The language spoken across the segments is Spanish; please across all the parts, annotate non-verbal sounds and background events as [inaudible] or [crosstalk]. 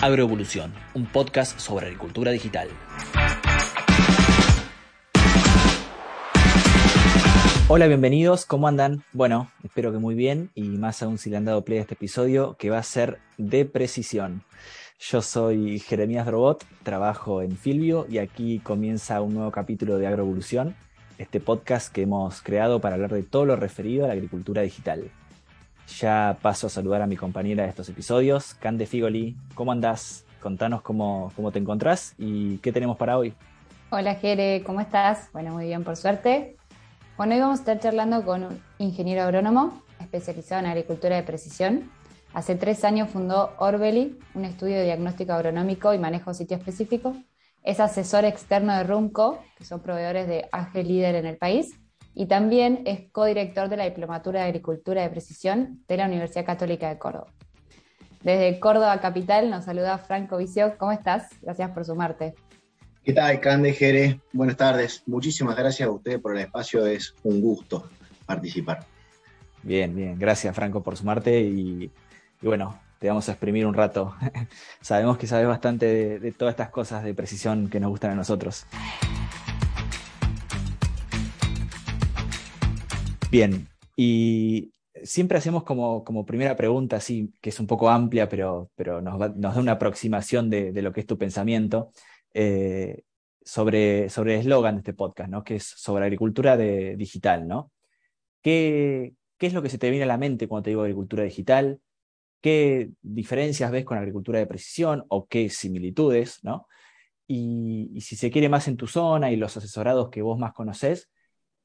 Agroevolución, un podcast sobre agricultura digital. Hola, bienvenidos, ¿cómo andan? Bueno, espero que muy bien y más aún si le han dado play a este episodio que va a ser de precisión. Yo soy Jeremías Robot, trabajo en Filvio y aquí comienza un nuevo capítulo de Agroevolución, este podcast que hemos creado para hablar de todo lo referido a la agricultura digital. Ya paso a saludar a mi compañera de estos episodios, Cande Figoli. ¿Cómo andás? Contanos cómo, cómo te encontrás y qué tenemos para hoy. Hola Jere, ¿cómo estás? Bueno, muy bien, por suerte. Bueno, hoy vamos a estar charlando con un ingeniero agrónomo especializado en agricultura de precisión. Hace tres años fundó Orbeli, un estudio de diagnóstico agronómico y manejo sitio específico. Es asesor externo de RUMCO, que son proveedores de AG Líder en el país, y también es codirector de la Diplomatura de Agricultura de Precisión de la Universidad Católica de Córdoba. Desde Córdoba Capital nos saluda Franco Vicio. ¿Cómo estás? Gracias por sumarte. ¿Qué tal, Cande Jere? Buenas tardes. Muchísimas gracias a ustedes por el espacio. Es un gusto participar. Bien, bien. Gracias, Franco, por sumarte y, bueno, te vamos a exprimir un rato. [laughs] Sabemos que sabes bastante de, de todas estas cosas de precisión que nos gustan a nosotros. Bien, y siempre hacemos como, como primera pregunta, así, que es un poco amplia, pero, pero nos, nos da una aproximación de, de, lo que es tu pensamiento, eh, sobre, sobre el eslogan de este podcast, ¿no? que es sobre agricultura de, digital. ¿no? ¿Qué, ¿Qué es lo que se te viene a la mente cuando te digo agricultura digital? ¿Qué diferencias ves con agricultura de precisión o qué similitudes? ¿no? Y, y si se quiere más en tu zona y los asesorados que vos más conocés,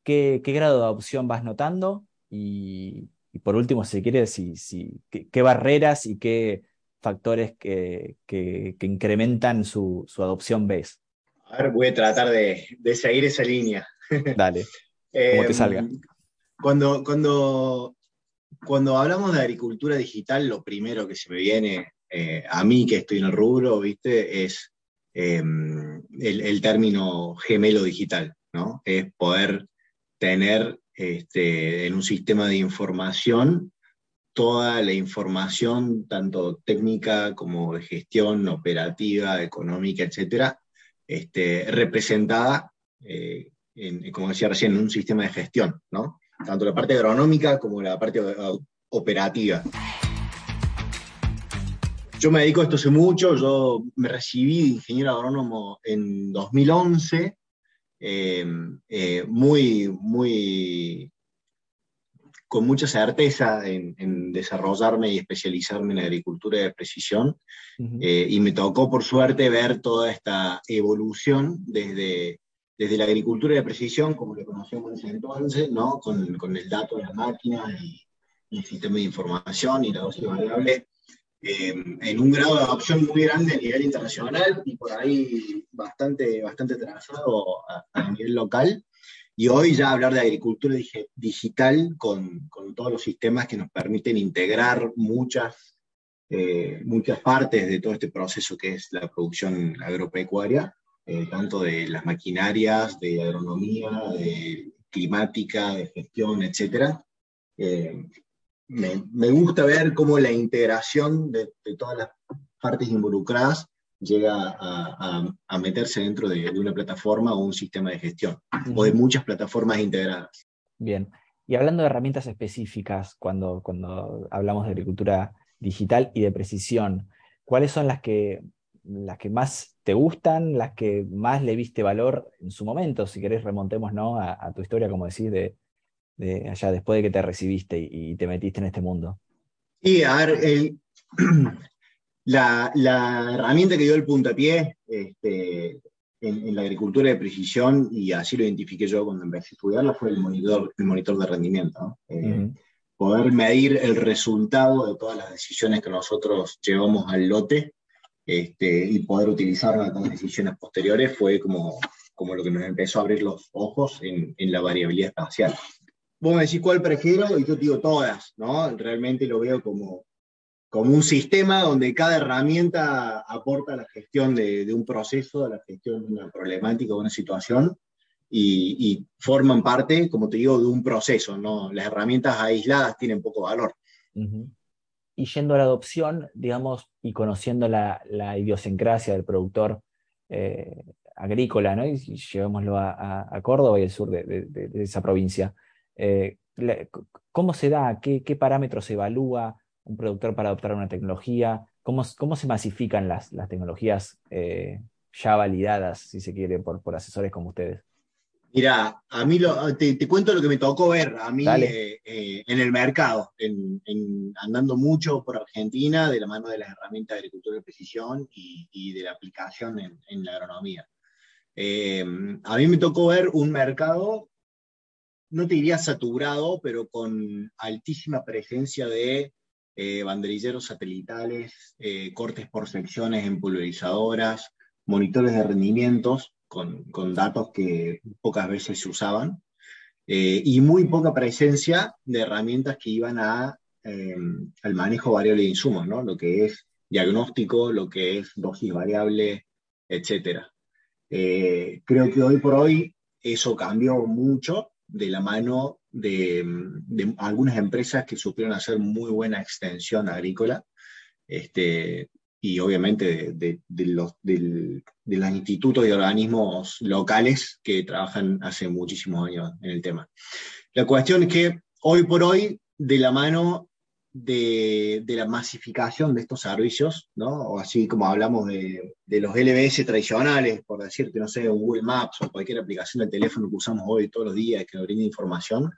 ¿Qué, ¿Qué, grado de adopción vas notando? Y, y por último, si quiere, si, si, qué, qué, barreras y qué factores que, que incrementan su, su, adopción ves. A ver, voy a tratar de, de seguir esa línea. [laughs] Dale, como te salga. Cuando, cuando, cuando hablamos de agricultura digital, lo primero que se me viene eh, a mí, que estoy en el rubro, ¿viste? es eh, el, el término gemelo digital, ¿no? Es poder tener este, en un sistema de información toda la información, tanto técnica como de gestión, operativa, económica, etcétera, este, representada, eh, como decía recién, en un sistema de gestión, ¿no? Tanto la parte agronómica como la parte operativa. Yo me dedico a esto hace mucho, yo me recibí de ingeniero agrónomo en 2011 eh, eh, muy, muy, con mucha certeza en, en, desarrollarme y especializarme en agricultura de precisión. Uh -huh. eh, y me tocó, por suerte, ver toda esta evolución desde, desde la agricultura de precisión, como lo conocemos en ese entonces, ¿no? con, con el dato de la máquina y, y el sistema de información y la dosis variable, eh, en un grado de adopción muy grande a nivel internacional y por ahí bastante, bastante trazado a, a nivel local. Y hoy ya hablar de agricultura dig digital con, con, todos los sistemas que nos permiten integrar muchas, eh, muchas partes de todo este proceso que es la producción agropecuaria, eh, tanto de las maquinarias, de agronomía, de climática, de gestión, etcétera. Eh, me, me, gusta ver cómo la integración de, de, todas las partes involucradas llega a, a, a meterse dentro de, de, una plataforma o un sistema de gestión, o de muchas plataformas integradas. Bien, y hablando de herramientas específicas, cuando, cuando hablamos de agricultura digital y de precisión, ¿cuáles son las que, las que más te gustan, las que más le viste valor en su momento? Si querés, remontemos ¿no? a, a tu historia, como decís, de, de allá después de que te recibiste y, y te metiste en este mundo? Sí, a ver, el, [clears throat] la, la, herramienta que dio el puntapié este, en, en, la agricultura de precisión, y así lo identifiqué yo cuando empecé a estudiarla, fue el monitor, el monitor de rendimiento. ¿no? Eh, uh -huh. Poder medir el resultado de todas las decisiones que nosotros llevamos al lote este, y poder utilizarla con decisiones posteriores fue como, como lo que nos empezó a abrir los ojos en, en la variabilidad espacial vos me decís cuál prefiero y yo digo todas, ¿no? Realmente lo veo como, como un sistema donde cada herramienta aporta a la gestión de, de, un proceso, a la gestión de una problemática o una situación y, forman parte, como te digo, de un proceso, ¿no? Las herramientas aisladas tienen poco valor. Y yendo a la adopción, digamos, y conociendo la, idiosincrasia del productor eh, agrícola, ¿no? y, llevémoslo a, Córdoba y el sur de, esa provincia. Eh, ¿Cómo se da? ¿Qué, parámetros evalúa un productor para adoptar una tecnología? ¿Cómo, cómo se masifican las, tecnologías eh, ya validadas, si se quiere, por, por asesores como ustedes? Mira, a mí te, cuento lo que me tocó ver a mí eh, eh, en el mercado, en, andando mucho por Argentina de la mano de las herramientas de agricultura de precisión y, de la aplicación en, la agronomía. Eh, a mí me tocó ver un mercado, no te diría saturado, pero con altísima presencia de banderilleros satelitales, cortes por secciones en pulverizadoras, monitores de rendimientos con, datos que pocas veces se usaban, eh, y muy poca presencia de herramientas que iban a, eh, al manejo variable de insumos, ¿no? lo que es diagnóstico, lo que es dosis variable, etc. Eh, creo que hoy por hoy eso cambió mucho de la mano de, de, algunas empresas que supieron hacer muy buena extensión agrícola. Este, y obviamente de, los, de los institutos y organismos locales que trabajan hace muchísimos años en el tema. La cuestión es que hoy por hoy, de la mano de, la masificación de estos servicios, ¿no? o así como hablamos de, de, los LBS tradicionales, por decirte, no sé, Google Maps o cualquier aplicación de teléfono que usamos hoy todos los días que nos brinda información,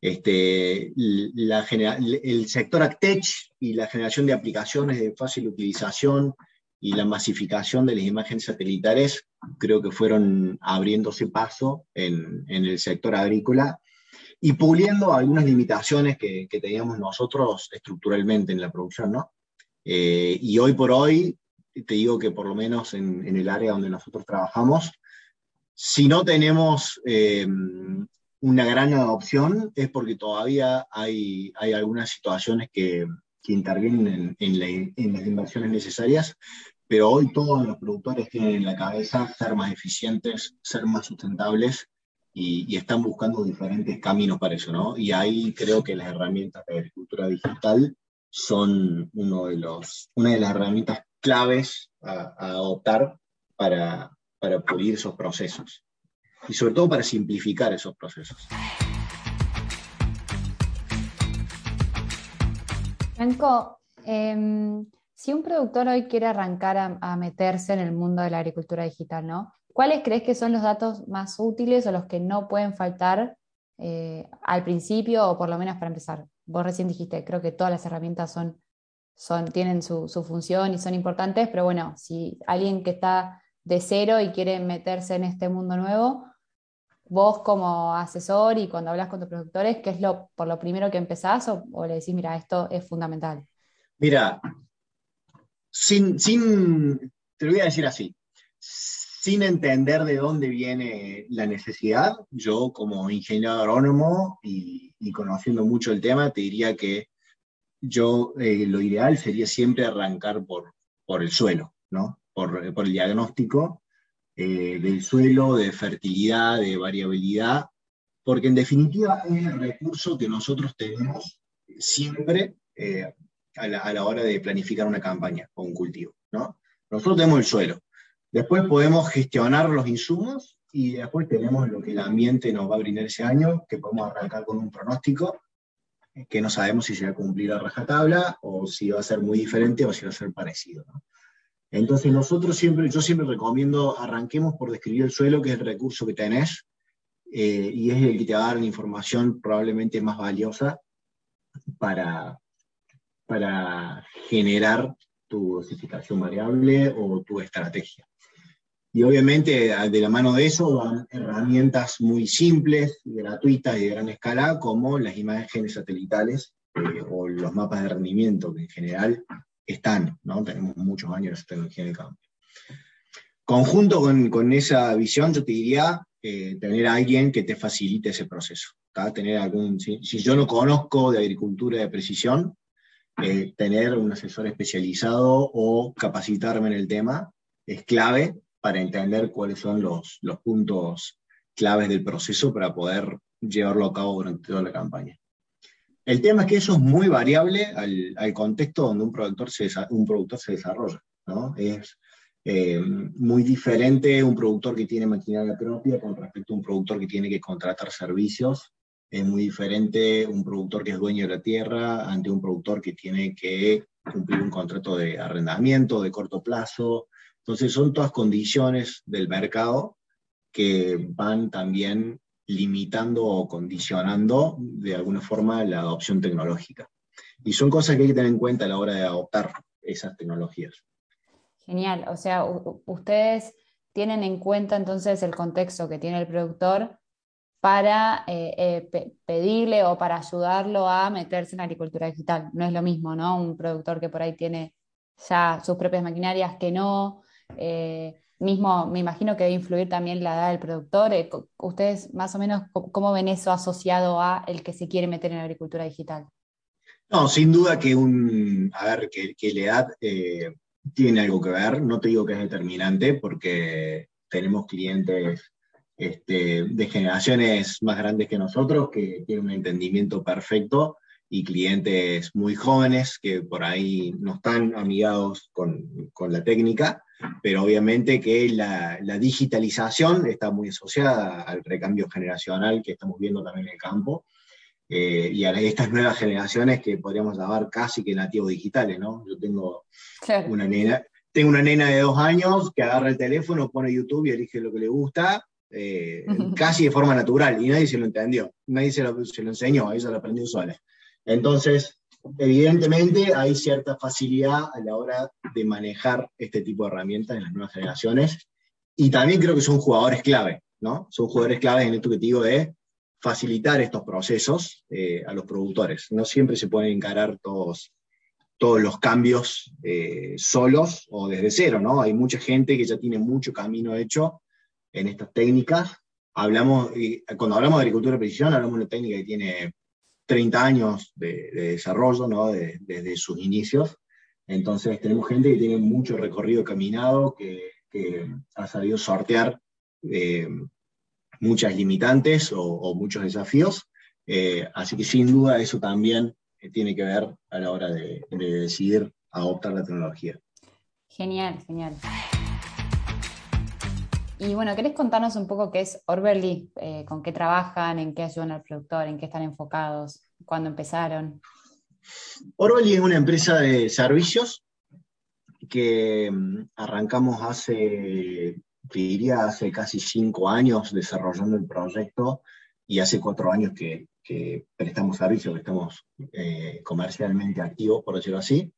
este, la, el sector ACTECH y la generación de aplicaciones de fácil utilización y la masificación de las imágenes satelitales creo que fueron abriéndose paso en, en el sector agrícola y puliendo algunas limitaciones que, que, teníamos nosotros estructuralmente en la producción, ¿no? Eh, y hoy por hoy, te digo que por lo menos en, en el área donde nosotros trabajamos, si no tenemos eh, una gran adopción es porque todavía hay, hay algunas situaciones que, que intervienen en, en, las inversiones necesarias, pero hoy todos los productores tienen en la cabeza ser más eficientes, ser más sustentables y, están buscando diferentes caminos para eso, ¿no? Y ahí creo que las herramientas de agricultura digital son uno de los, una de las herramientas claves a, a adoptar para, para pulir esos procesos y sobre todo para simplificar esos procesos. Franco, em, si un productor hoy quiere arrancar a, meterse en el mundo de la agricultura digital, ¿no? ¿Cuáles crees que son los datos más útiles o los que no pueden faltar eh, al principio o por lo menos para empezar? Vos recién dijiste, creo que todas las herramientas son, tienen su, su función y son importantes, pero bueno, si alguien que está de cero y quiere meterse en este mundo nuevo, vos como asesor y cuando hablas con tus productores, ¿qué es lo, por lo primero que empezás o, le decís, mira, esto es fundamental? Mira, sin, sin, te lo voy a decir así, sin entender de dónde viene la necesidad, yo como ingeniero agrónomo y, conociendo mucho el tema, te diría que yo eh, lo ideal sería siempre arrancar por, por el suelo, ¿no? Por, por el diagnóstico eh, del suelo, de fertilidad, de variabilidad, porque en definitiva es el recurso que nosotros tenemos siempre eh, a, la, hora de planificar una campaña o un cultivo. ¿no? Nosotros tenemos el suelo, después podemos gestionar los insumos y después tenemos lo que el ambiente nos va a brindar ese año, que podemos arrancar con un pronóstico que no sabemos si se va a cumplir a rajatabla o si va a ser muy diferente o si va a ser parecido. Entonces nosotros siempre, yo siempre recomiendo, arranquemos por describir el suelo, que es el recurso que tenés, eh, y es el que te va a dar la información probablemente más valiosa para, para generar tu dosificación variable o tu estrategia. Y obviamente de la mano de eso van herramientas muy simples, gratuitas y de gran escala, como las imágenes satelitales eh, o los mapas de rendimiento, que en general están, ¿no? Tenemos muchos años de tecnología de campo. Conjunto con, esa visión, yo te diría eh, tener a alguien que te facilite ese proceso. Tener algún, si, yo no conozco de agricultura de precisión, eh, tener un asesor especializado o capacitarme en el tema es clave para entender cuáles son los, los puntos claves del proceso para poder llevarlo a cabo durante toda la campaña. El tema es que eso es muy variable al, contexto donde un productor se, un productor se desarrolla. ¿no? Es eh, muy diferente un productor que tiene maquinaria propia con respecto a un productor que tiene que contratar servicios. Es muy diferente un productor que es dueño de la tierra ante un productor que tiene que cumplir un contrato de arrendamiento de corto plazo. Entonces son todas condiciones del mercado que van también limitando o condicionando de alguna forma la adopción tecnológica. Y son cosas que hay que tener en cuenta a la hora de adoptar esas tecnologías. Genial, o sea, ustedes tienen en cuenta entonces el contexto que tiene el productor para eh, eh, pedirle o para ayudarlo a meterse en agricultura digital. No es lo mismo, ¿no? Un productor que por ahí tiene ya sus propias maquinarias que no. Eh, mismo, me imagino que debe influir también la edad del productor. ¿Ustedes más o menos cómo ven eso asociado a el que se quiere meter en agricultura digital? No, sin duda que un, a ver, que, la edad tiene algo que ver. No te digo que es determinante porque tenemos clientes este, de generaciones más grandes que nosotros que tienen un entendimiento perfecto y clientes muy jóvenes que por ahí no están amigados con, con la técnica pero obviamente que la, digitalización está muy asociada al recambio generacional que estamos viendo también en el campo, eh, y a estas nuevas generaciones que podríamos llamar casi que nativos digitales, ¿no? Yo tengo una nena, tengo una nena de dos años que agarra el teléfono, pone YouTube y elige lo que le gusta, eh, casi de forma natural, y nadie se lo entendió, nadie se lo, se lo enseñó, ella lo aprendió sola. Entonces, Evidentemente hay cierta facilidad a la hora de manejar este tipo de herramientas en las nuevas generaciones y también creo que son jugadores clave, ¿no? Son jugadores clave en esto que te digo de facilitar estos procesos eh, a los productores. No siempre se pueden encarar todos, todos los cambios eh, solos o desde cero, ¿no? Hay mucha gente que ya tiene mucho camino hecho en estas técnicas. Hablamos, cuando hablamos de agricultura de precisión, hablamos de una técnica que tiene 30 años de, desarrollo, ¿no? desde sus inicios. Entonces tenemos gente que tiene mucho recorrido caminado, que, ha sabido sortear eh, muchas limitantes o, muchos desafíos. Eh, así que sin duda eso también tiene que ver a la hora de, de decidir adoptar la tecnología. Genial, genial. Y bueno, ¿querés contarnos un poco qué es Orberly? Eh, ¿Con qué trabajan? ¿En qué ayudan al productor? ¿En qué están enfocados? ¿Cuándo empezaron? Orberly es una empresa de servicios que mm, arrancamos hace, diría, hace casi cinco años desarrollando el proyecto y hace cuatro años que, prestamos servicios, que estamos eh, comercialmente activos, por decirlo así.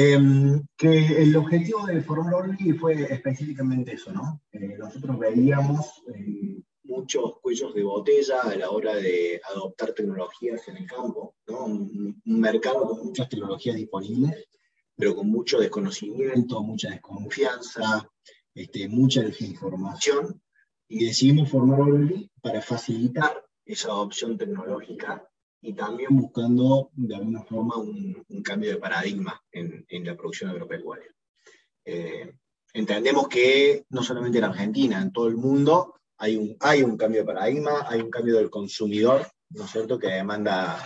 Em, que el objetivo de Formar Orly fue específicamente eso, ¿no? Eh, nosotros veíamos eh, muchos cuellos de botella a la hora de adoptar tecnologías en el campo, ¿no? Un, mercado con muchas tecnologías disponibles, pero con mucho desconocimiento, mucha desconfianza, este, mucha desinformación, y decidimos formar Orly para facilitar esa adopción tecnológica y también buscando de alguna forma un, cambio de paradigma en, en la producción agropecuaria. Eh, entendemos que no solamente en Argentina, en todo el mundo hay un, hay un cambio de paradigma, hay un cambio del consumidor, ¿no es cierto?, que demanda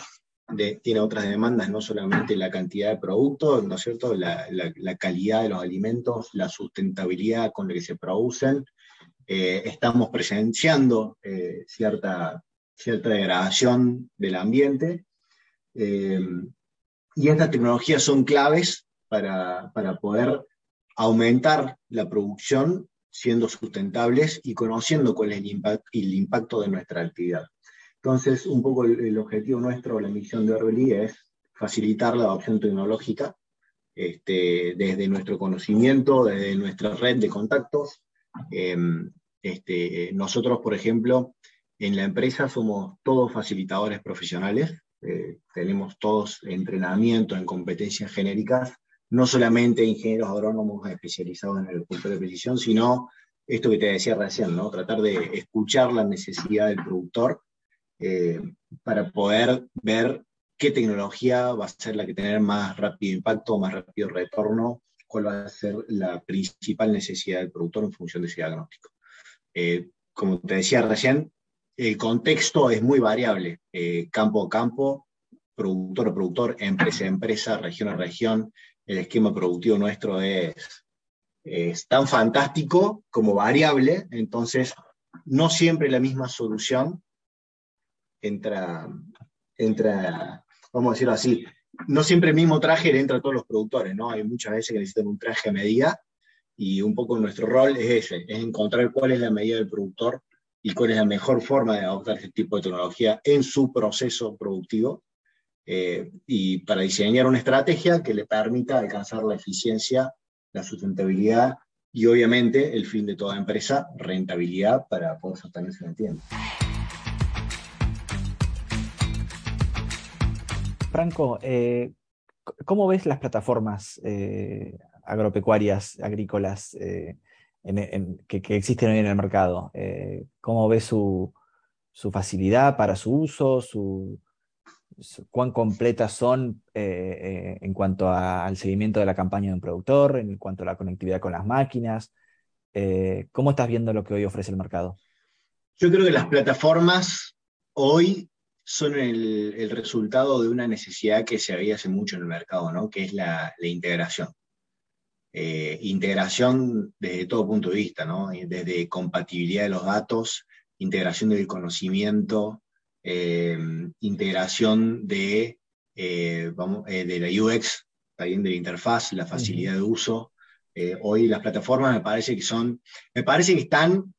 de, tiene otras demandas, no solamente la cantidad de productos, ¿no es cierto?, la, la, calidad de los alimentos, la sustentabilidad con la que se producen. Eh, estamos presenciando eh, cierta cierta degradación del ambiente. Eh, y estas tecnologías son claves para, poder aumentar la producción siendo sustentables y conociendo cuál es el, impacto de nuestra actividad. Entonces, un poco el, objetivo nuestro, la misión de Orbeli es facilitar la adopción tecnológica este, desde nuestro conocimiento, desde nuestra red de contactos. Eh, este, nosotros, por ejemplo, en la empresa somos todos facilitadores profesionales, eh, tenemos todos entrenamiento en competencias genéricas, no solamente ingenieros agrónomos especializados en agricultura de precisión, sino esto que te decía recién, ¿no? tratar de escuchar la necesidad del productor eh, para poder ver qué tecnología va a ser la que tener más rápido impacto, más rápido retorno, cuál va a ser la principal necesidad del productor en función de ese diagnóstico. Eh, como te decía recién, el contexto es muy variable, eh, campo a campo, productor a productor, empresa a empresa, región a región. El esquema productivo nuestro es, es tan fantástico como variable, entonces no siempre la misma solución entra, entra, vamos a decirlo así, no siempre el mismo traje le entra a todos los productores, ¿no? Hay muchas veces que necesitan un traje a medida y un poco nuestro rol es ese, es encontrar cuál es la medida del productor y cuál es la mejor forma de adoptar este tipo de tecnología en su proceso productivo eh, y para diseñar una estrategia que le permita alcanzar la eficiencia, la sustentabilidad y obviamente el fin de toda empresa, rentabilidad para poder sostenerse en el tiempo. Franco, eh, ¿cómo ves las plataformas eh, agropecuarias, agrícolas eh, que, existen hoy en el mercado? ¿Cómo ves su, facilidad para su uso, cuán completas son en cuanto al seguimiento de la campaña de un productor, en cuanto a la conectividad con las máquinas? ¿Cómo estás viendo lo que hoy ofrece el mercado? Yo creo que las plataformas hoy son el, resultado de una necesidad que se había hace mucho en el mercado, ¿no? que es la, integración. Eh, integración desde todo punto de vista, ¿no? desde compatibilidad de los datos, integración del conocimiento, eh, integración de, eh, vamos, de la UX, también de la interfaz, la facilidad de uso. hoy las plataformas me parece que son, me parece que están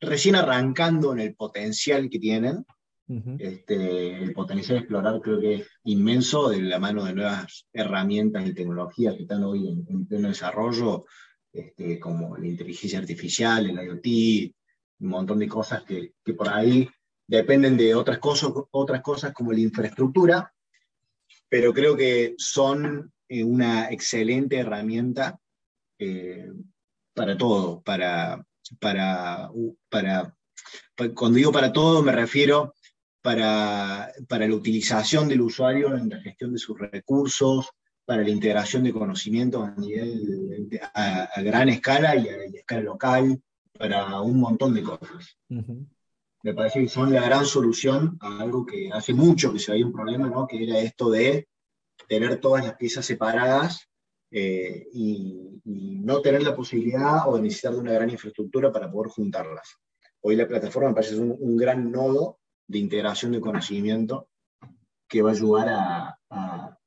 recién arrancando en el potencial que tienen, este, el potencial de explorar creo que es inmenso de la mano de nuevas herramientas y tecnologías que están hoy en, pleno desarrollo, este, como la inteligencia artificial, el IoT, un montón de cosas que, que por ahí dependen de otras cosas, otras cosas como la infraestructura, pero creo que son eh, una excelente herramienta eh, para todo, para, para, para, cuando digo para todo me refiero para, la utilización del usuario en la gestión de sus recursos, para la integración de conocimientos a, nivel, a, gran escala y a, escala local, para un montón de cosas. Me parece que son la gran solución a algo que hace mucho que se había un problema, ¿no? que era esto de tener todas las piezas separadas eh, y, no tener la posibilidad o necesitar de una gran infraestructura para poder juntarlas. Hoy la plataforma me parece un, un gran nodo de integración de conocimiento que va a ayudar a,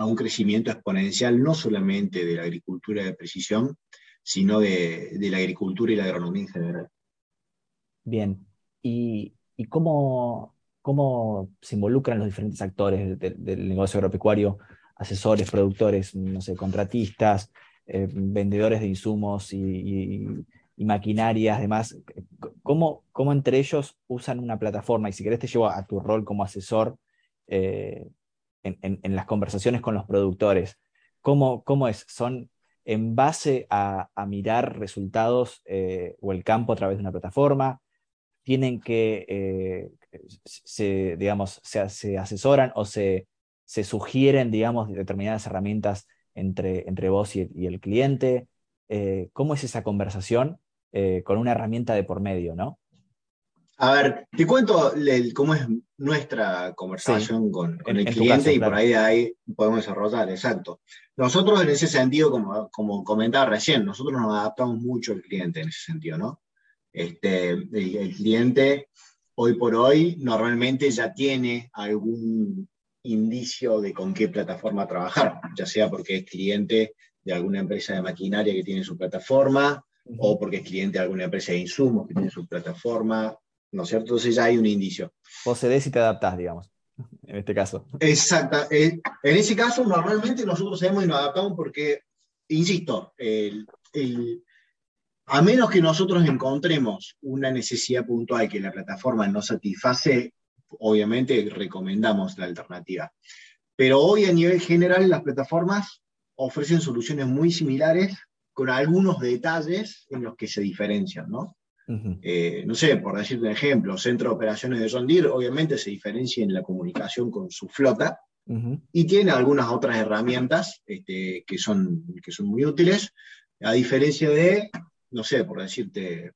un crecimiento exponencial no solamente de la agricultura de precisión, sino de, la agricultura y la agronomía en general. Bien, ¿y, cómo, cómo, se involucran los diferentes actores del, negocio agropecuario, asesores, productores, no sé, contratistas, eh, vendedores de insumos y y maquinarias, además, ¿cómo, ¿cómo, entre ellos usan una plataforma? Y si querés te llevo a tu rol como asesor eh, en, las conversaciones con los productores. ¿Cómo, cómo es? ¿Son en base a, mirar resultados eh, o el campo a través de una plataforma? ¿Tienen que, eh, se, digamos, se, asesoran o se, se sugieren, digamos, determinadas herramientas entre, entre vos y el cliente? ¿Cómo es esa conversación? Eh, con una herramienta de por medio, ¿no? A ver, te cuento cómo es nuestra conversación con, el cliente y por ahí, ahí podemos desarrollar, exacto. Nosotros en ese sentido, como, como comentaba recién, nosotros nos adaptamos mucho al cliente en ese sentido, ¿no? Este, el, cliente hoy por hoy normalmente ya tiene algún indicio de con qué plataforma trabajar, ya sea porque es cliente de alguna empresa de maquinaria que tiene su plataforma, o porque es cliente de alguna empresa de insumos que tiene su plataforma, ¿no es cierto? Entonces ya hay un indicio. Vos cedés y te adaptás, digamos, en este caso. Exacto. En ese caso, normalmente nosotros sabemos y nos adaptamos porque, insisto, a menos que nosotros encontremos una necesidad puntual que la plataforma no satisface, obviamente recomendamos la alternativa. Pero hoy a nivel general las plataformas ofrecen soluciones muy similares con algunos detalles en los que se diferencian, ¿no? Eh, no sé, por decirte un ejemplo, Centro de Operaciones de John Deere obviamente se diferencia en la comunicación con su flota y tiene algunas otras herramientas este, que, son, que son muy útiles, a diferencia de, no sé, por decirte,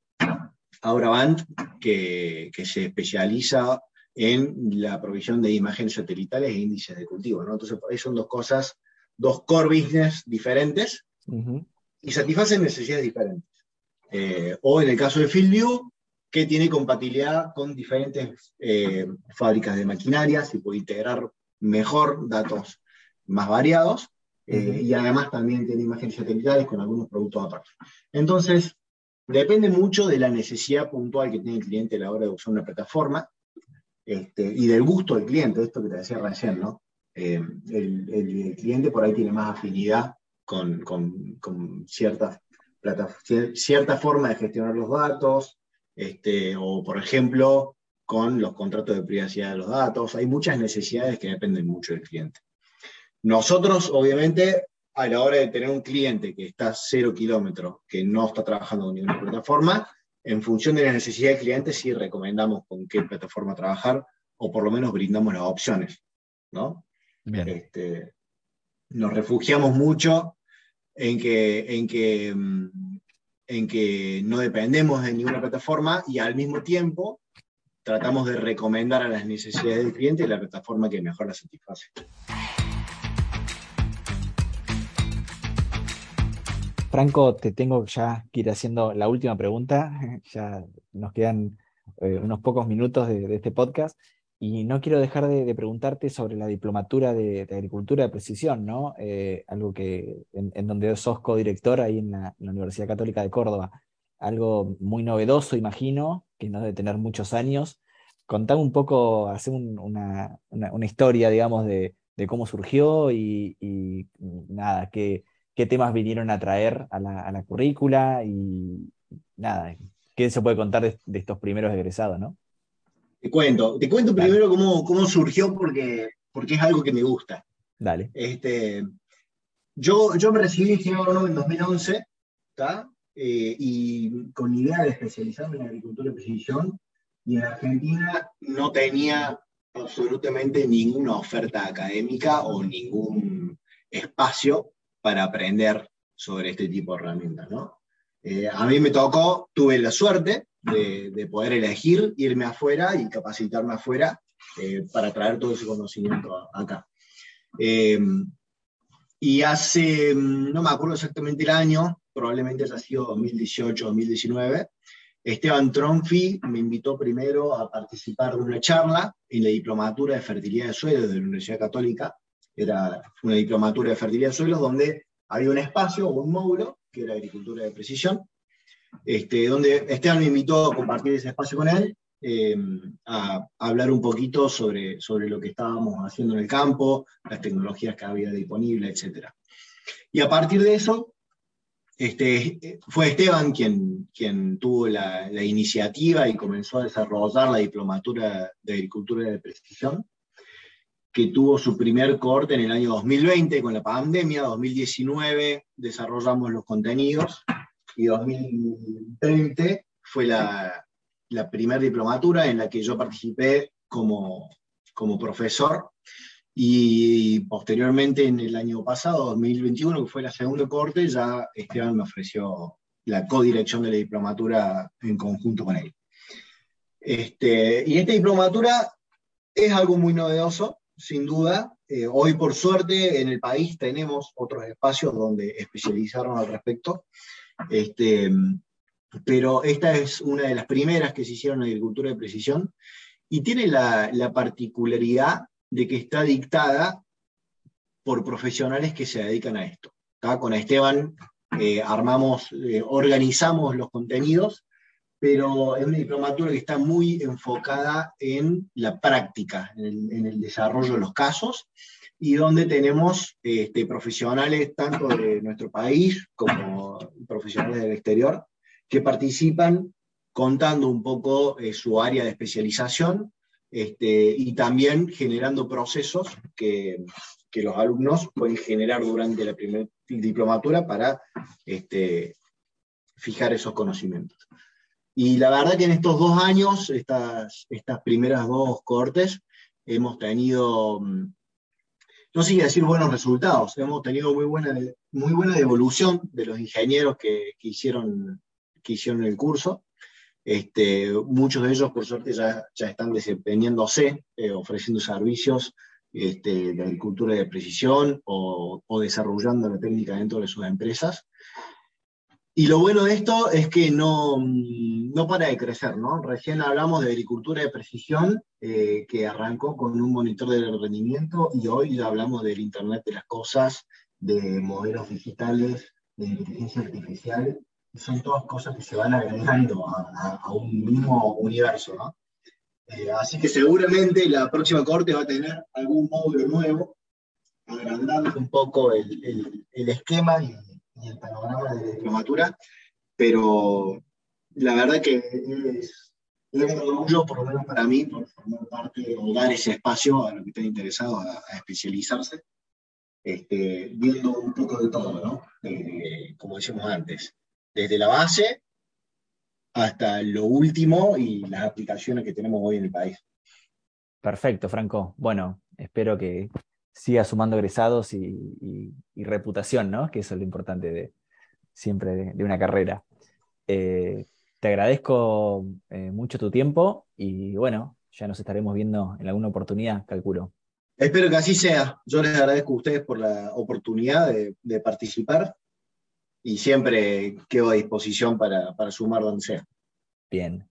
Auraband, que, que se especializa en la provisión de imágenes satelitales e índices de cultivo. ¿no? Entonces, por ahí son dos cosas, dos core business diferentes y satisfacen necesidades diferentes. Eh, o en el caso de FieldView, que tiene compatibilidad con diferentes eh, fábricas de maquinarias y puede integrar mejor datos más variados, eh, y además también tiene imágenes satelitales con algunos productos aparte. Entonces, depende mucho de la necesidad puntual que tiene el cliente a la hora de usar una plataforma este, y del gusto del cliente, esto que te decía recién, ¿no? El, cliente por ahí tiene más afinidad con, con, con cierta, cierta forma de gestionar los datos, este, o por ejemplo, con los contratos de privacidad de los datos. Hay muchas necesidades que dependen mucho del cliente. Nosotros, obviamente, a la hora de tener un cliente que está cero kilómetros, que no está trabajando con ninguna plataforma, en función de la necesidad del cliente, sí recomendamos con qué plataforma trabajar, o por lo menos brindamos las opciones. ¿no? Este, nos refugiamos mucho en que, en, que, mm, en que no dependemos de ninguna plataforma y al mismo tiempo tratamos de recomendar a las necesidades del cliente la plataforma que mejor la satisface. Franco, te tengo ya que ir haciendo la última pregunta. [laughs] Ya nos quedan eh, unos pocos minutos de, este podcast y no quiero dejar de, preguntarte sobre la diplomatura de, agricultura de precisión, ¿no? Eh, algo que en, donde sos codirector ahí en la, Universidad Católica de Córdoba. Algo muy novedoso, imagino, que no debe tener muchos años. Contame un poco, hacer una, historia, digamos, de, cómo surgió y, nada, qué temas vinieron a traer a la, currícula y nada, qué se puede contar de, estos primeros egresados, ¿no? Te cuento, te cuento primero cómo, cómo, surgió porque, porque es algo que me gusta. Dale. Este, yo, yo me recibí ingeniero en 2011, ¿está? Eh, y con idea de especializarme en agricultura de precisión, y en Argentina no tenía absolutamente ninguna oferta académica o ningún espacio para aprender sobre este tipo de herramientas. ¿no? Eh, a mí me tocó, tuve la suerte de, poder elegir irme afuera y capacitarme afuera eh, para traer todo ese conocimiento acá. Eh, y hace, no me acuerdo exactamente el año, probablemente haya sido 2018, 2019, Esteban Tronfi me invitó primero a participar de una charla en la diplomatura de fertilidad de suelo de la Universidad Católica era una diplomatura de fertilidad de suelos donde había un espacio o un módulo, que era agricultura de precisión, este, donde Esteban me invitó a compartir ese espacio con él, eh, a, hablar un poquito sobre, sobre lo que estábamos haciendo en el campo, las tecnologías que había disponibles, etc. Y a partir de eso, este, fue Esteban quien, quien tuvo la, la, iniciativa y comenzó a desarrollar la diplomatura de agricultura de precisión que tuvo su primer corte en el año 2020 con la pandemia, 2019 desarrollamos los contenidos y 2020 fue la, la primera diplomatura en la que yo participé como, como profesor y posteriormente en el año pasado, 2021, que fue la segunda corte, ya Esteban me ofreció la codirección de la diplomatura en conjunto con él. Este, y esta diplomatura es algo muy novedoso, sin duda. Eh, hoy, por suerte, en el país tenemos otros espacios donde especializaron al respecto. Este, pero esta es una de las primeras que se hicieron en agricultura de precisión y tiene la, particularidad de que está dictada por profesionales que se dedican a esto. Con Esteban eh, armamos, eh, organizamos los contenidos pero es una diplomatura que está muy enfocada en la práctica, en el, desarrollo de los casos, y donde tenemos este, profesionales tanto de nuestro país como profesionales del exterior que participan contando un poco eh, su área de especialización este, y también generando procesos que, los alumnos pueden generar durante la primera diplomatura para este, fijar esos conocimientos. Y la verdad que en estos dos años, estas, estas primeras dos cortes, hemos tenido, mm, no sé decir buenos resultados, hemos tenido muy buena, muy buena devolución de los ingenieros que, que hicieron, que hicieron el curso. Este, muchos de ellos, por suerte, ya, ya están desempeñándose, eh, ofreciendo servicios este, de agricultura de precisión o, o, desarrollando la técnica dentro de sus empresas. Y lo bueno de esto es que no, no para de crecer, ¿no? Recién hablamos de agricultura de precisión, eh, que arrancó con un monitor de rendimiento, y hoy ya hablamos del Internet de las cosas, de modelos digitales, de inteligencia artificial, son todas cosas que se van agregando a, a, un mismo universo, ¿no? Eh, así que seguramente la próxima corte va a tener algún módulo nuevo, agrandando un poco el, el, el esquema y y el panorama de diplomatura, pero la verdad que es, un orgullo, por lo menos para mí, por formar parte o dar ese espacio a los que estén interesados a, a especializarse, este, viendo un poco de todo, ¿no? Eh, como decíamos antes, desde la base hasta lo último y las aplicaciones que tenemos hoy en el país. Perfecto, Franco. Bueno, espero que siga sumando egresados y, y, y, reputación, ¿no? Que eso es lo importante de, siempre de, de una carrera. Eh, te agradezco eh, mucho tu tiempo y bueno, ya nos estaremos viendo en alguna oportunidad, calculo. Espero que así sea. Yo les agradezco a ustedes por la oportunidad de, de participar y siempre quedo a disposición para, para sumar donde sea. Bien.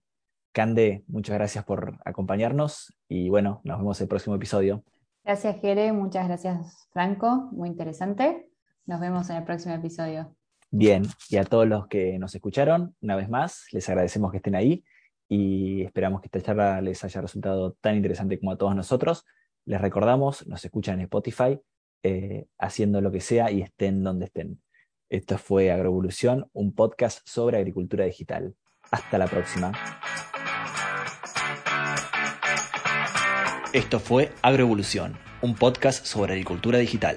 Cande, muchas gracias por acompañarnos y bueno, nos vemos en el próximo episodio. Gracias, Jere. Muchas gracias, Franco. Muy interesante. Nos vemos en el próximo episodio. Bien, y a todos los que nos escucharon, una vez más, les agradecemos que estén ahí y esperamos que esta charla les haya resultado tan interesante como a todos nosotros. Les recordamos, nos escuchan en Spotify, eh, haciendo lo que sea y estén donde estén. Esto fue Agroevolución, un podcast sobre agricultura digital. Hasta la próxima. Esto fue Agroevolución, un podcast sobre agricultura digital.